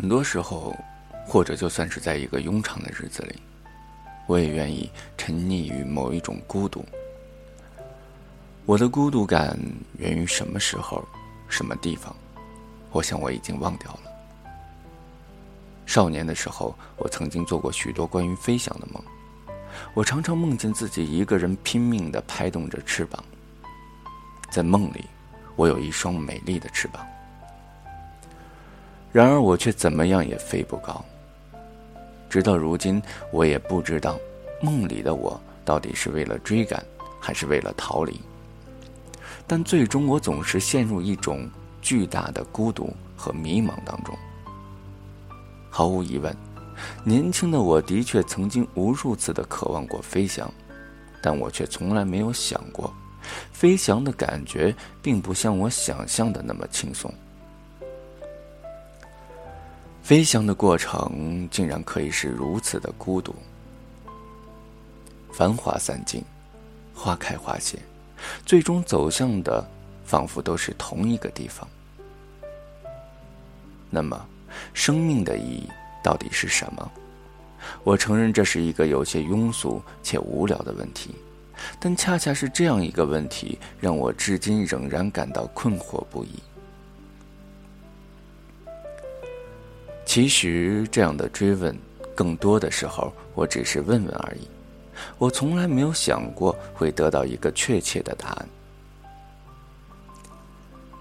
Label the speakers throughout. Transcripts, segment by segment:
Speaker 1: 很多时候，或者就算是在一个庸常的日子里，我也愿意沉溺于某一种孤独。我的孤独感源于什么时候、什么地方？我想我已经忘掉了。少年的时候，我曾经做过许多关于飞翔的梦。我常常梦见自己一个人拼命地拍动着翅膀。在梦里，我有一双美丽的翅膀。然而，我却怎么样也飞不高。直到如今，我也不知道梦里的我到底是为了追赶，还是为了逃离。但最终，我总是陷入一种巨大的孤独和迷茫当中。毫无疑问，年轻的我的确曾经无数次的渴望过飞翔，但我却从来没有想过，飞翔的感觉并不像我想象的那么轻松。飞翔的过程竟然可以是如此的孤独。繁华散尽，花开花谢，最终走向的仿佛都是同一个地方。那么，生命的意义到底是什么？我承认这是一个有些庸俗且无聊的问题，但恰恰是这样一个问题，让我至今仍然感到困惑不已。其实，这样的追问，更多的时候，我只是问问而已。我从来没有想过会得到一个确切的答案。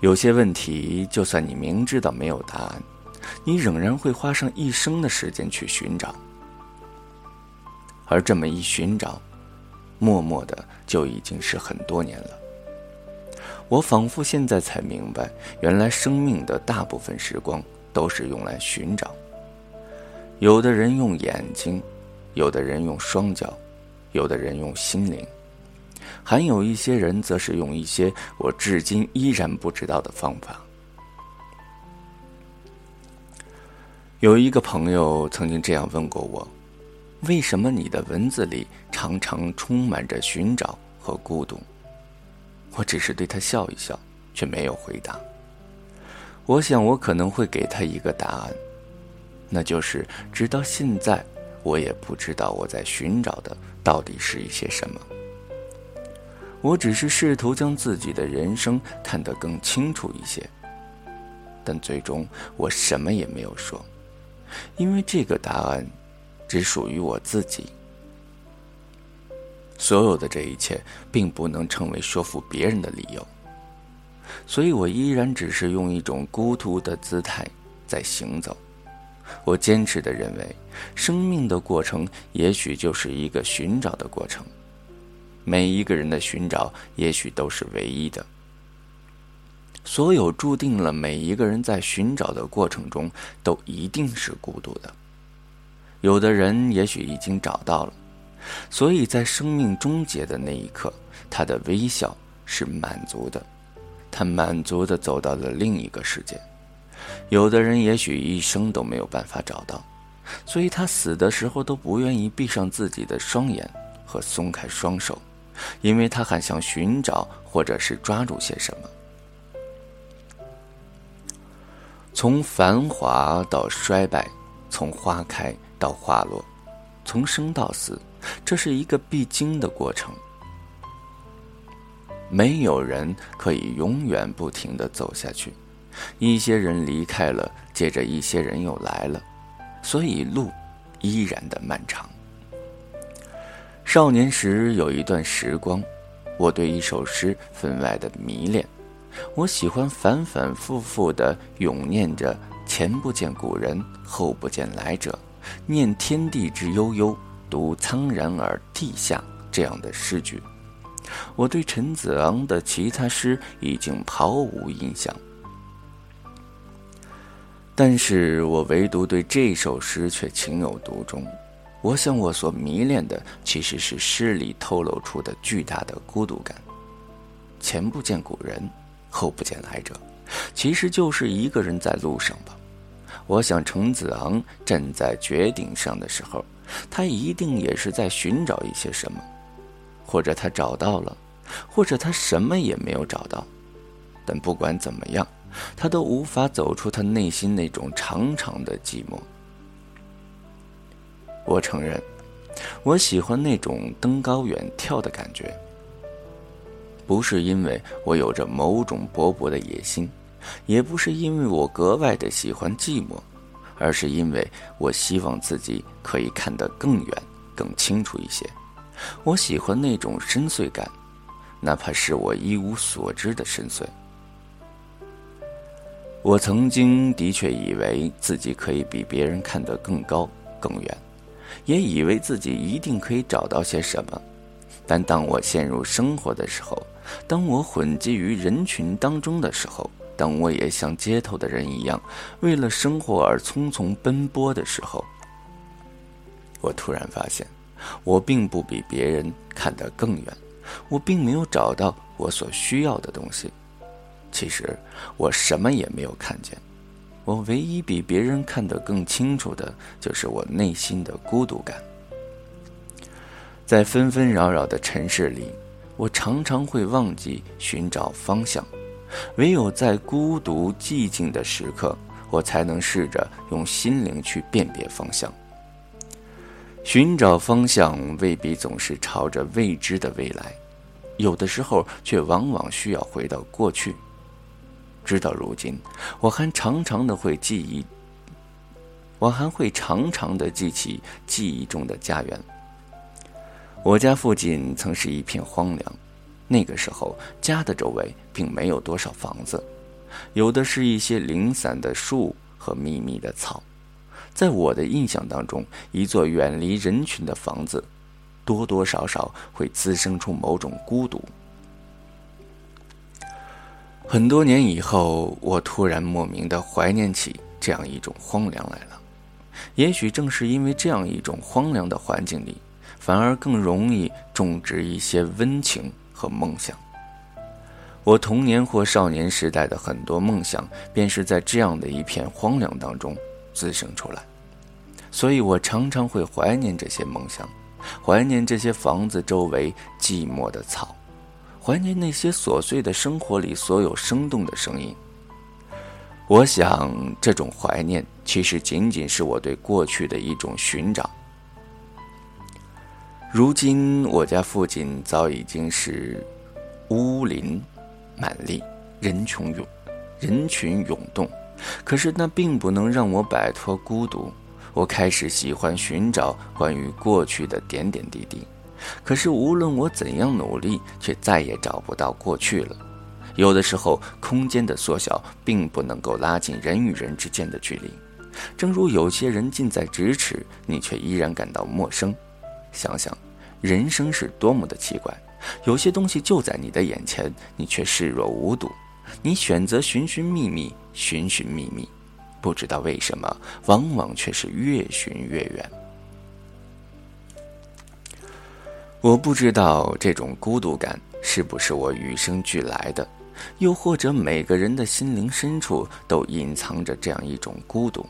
Speaker 1: 有些问题，就算你明知道没有答案，你仍然会花上一生的时间去寻找。而这么一寻找，默默的就已经是很多年了。我仿佛现在才明白，原来生命的大部分时光。都是用来寻找。有的人用眼睛，有的人用双脚，有的人用心灵，还有一些人则是用一些我至今依然不知道的方法。有一个朋友曾经这样问过我：“为什么你的文字里常常充满着寻找和孤独？”我只是对他笑一笑，却没有回答。我想，我可能会给他一个答案，那就是，直到现在，我也不知道我在寻找的到底是一些什么。我只是试图将自己的人生看得更清楚一些，但最终我什么也没有说，因为这个答案只属于我自己。所有的这一切，并不能成为说服别人的理由。所以我依然只是用一种孤独的姿态在行走。我坚持的认为，生命的过程也许就是一个寻找的过程。每一个人的寻找也许都是唯一的。所有注定了每一个人在寻找的过程中都一定是孤独的。有的人也许已经找到了，所以在生命终结的那一刻，他的微笑是满足的。他满足的走到了另一个世界，有的人也许一生都没有办法找到，所以他死的时候都不愿意闭上自己的双眼和松开双手，因为他还想寻找或者是抓住些什么。从繁华到衰败，从花开到花落，从生到死，这是一个必经的过程。没有人可以永远不停的走下去，一些人离开了，接着一些人又来了，所以路依然的漫长。少年时有一段时光，我对一首诗分外的迷恋，我喜欢反反复复的咏念着“前不见古人，后不见来者，念天地之悠悠，独苍然而涕下”这样的诗句。我对陈子昂的其他诗已经毫无印象，但是我唯独对这首诗却情有独钟。我想，我所迷恋的其实是诗里透露出的巨大的孤独感。前不见古人，后不见来者，其实就是一个人在路上吧。我想，陈子昂站在绝顶上的时候，他一定也是在寻找一些什么。或者他找到了，或者他什么也没有找到，但不管怎么样，他都无法走出他内心那种长长的寂寞。我承认，我喜欢那种登高远眺的感觉，不是因为我有着某种勃勃的野心，也不是因为我格外的喜欢寂寞，而是因为我希望自己可以看得更远、更清楚一些。我喜欢那种深邃感，哪怕是我一无所知的深邃。我曾经的确以为自己可以比别人看得更高、更远，也以为自己一定可以找到些什么。但当我陷入生活的时候，当我混迹于人群当中的时候，当我也像街头的人一样为了生活而匆匆奔波的时候，我突然发现。我并不比别人看得更远，我并没有找到我所需要的东西。其实我什么也没有看见，我唯一比别人看得更清楚的，就是我内心的孤独感。在纷纷扰扰的城市里，我常常会忘记寻找方向，唯有在孤独寂静的时刻，我才能试着用心灵去辨别方向。寻找方向未必总是朝着未知的未来，有的时候却往往需要回到过去。直到如今，我还常常的会记忆，我还会常常的记起记忆中的家园。我家附近曾是一片荒凉，那个时候家的周围并没有多少房子，有的是一些零散的树和密密的草。在我的印象当中，一座远离人群的房子，多多少少会滋生出某种孤独。很多年以后，我突然莫名的怀念起这样一种荒凉来了。也许正是因为这样一种荒凉的环境里，反而更容易种植一些温情和梦想。我童年或少年时代的很多梦想，便是在这样的一片荒凉当中。滋生出来，所以我常常会怀念这些梦想，怀念这些房子周围寂寞的草，怀念那些琐碎的生活里所有生动的声音。我想，这种怀念其实仅仅是我对过去的一种寻找。如今，我家附近早已经是乌林满地，人群涌，人群涌动。可是那并不能让我摆脱孤独。我开始喜欢寻找关于过去的点点滴滴。可是无论我怎样努力，却再也找不到过去了。有的时候，空间的缩小并不能够拉近人与人之间的距离。正如有些人近在咫尺，你却依然感到陌生。想想，人生是多么的奇怪。有些东西就在你的眼前，你却视若无睹。你选择寻寻觅觅，寻寻觅觅，不知道为什么，往往却是越寻越远。我不知道这种孤独感是不是我与生俱来的，又或者每个人的心灵深处都隐藏着这样一种孤独。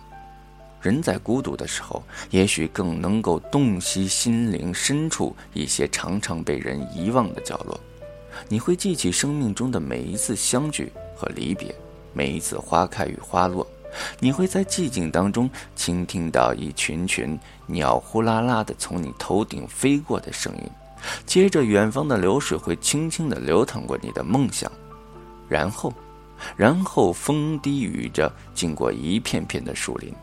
Speaker 1: 人在孤独的时候，也许更能够洞悉心灵深处一些常常被人遗忘的角落。你会记起生命中的每一次相聚和离别，每一次花开与花落。你会在寂静当中倾听到一群群鸟呼啦啦的从你头顶飞过的声音，接着远方的流水会轻轻地流淌过你的梦想，然后，然后风低雨着经过一片片的树林。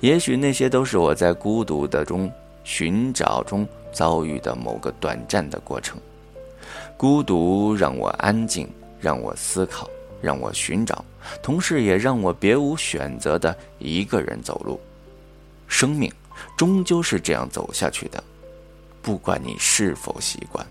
Speaker 1: 也许那些都是我在孤独的中寻找中遭遇的某个短暂的过程。孤独让我安静，让我思考，让我寻找，同时也让我别无选择的一个人走路。生命终究是这样走下去的，不管你是否习惯。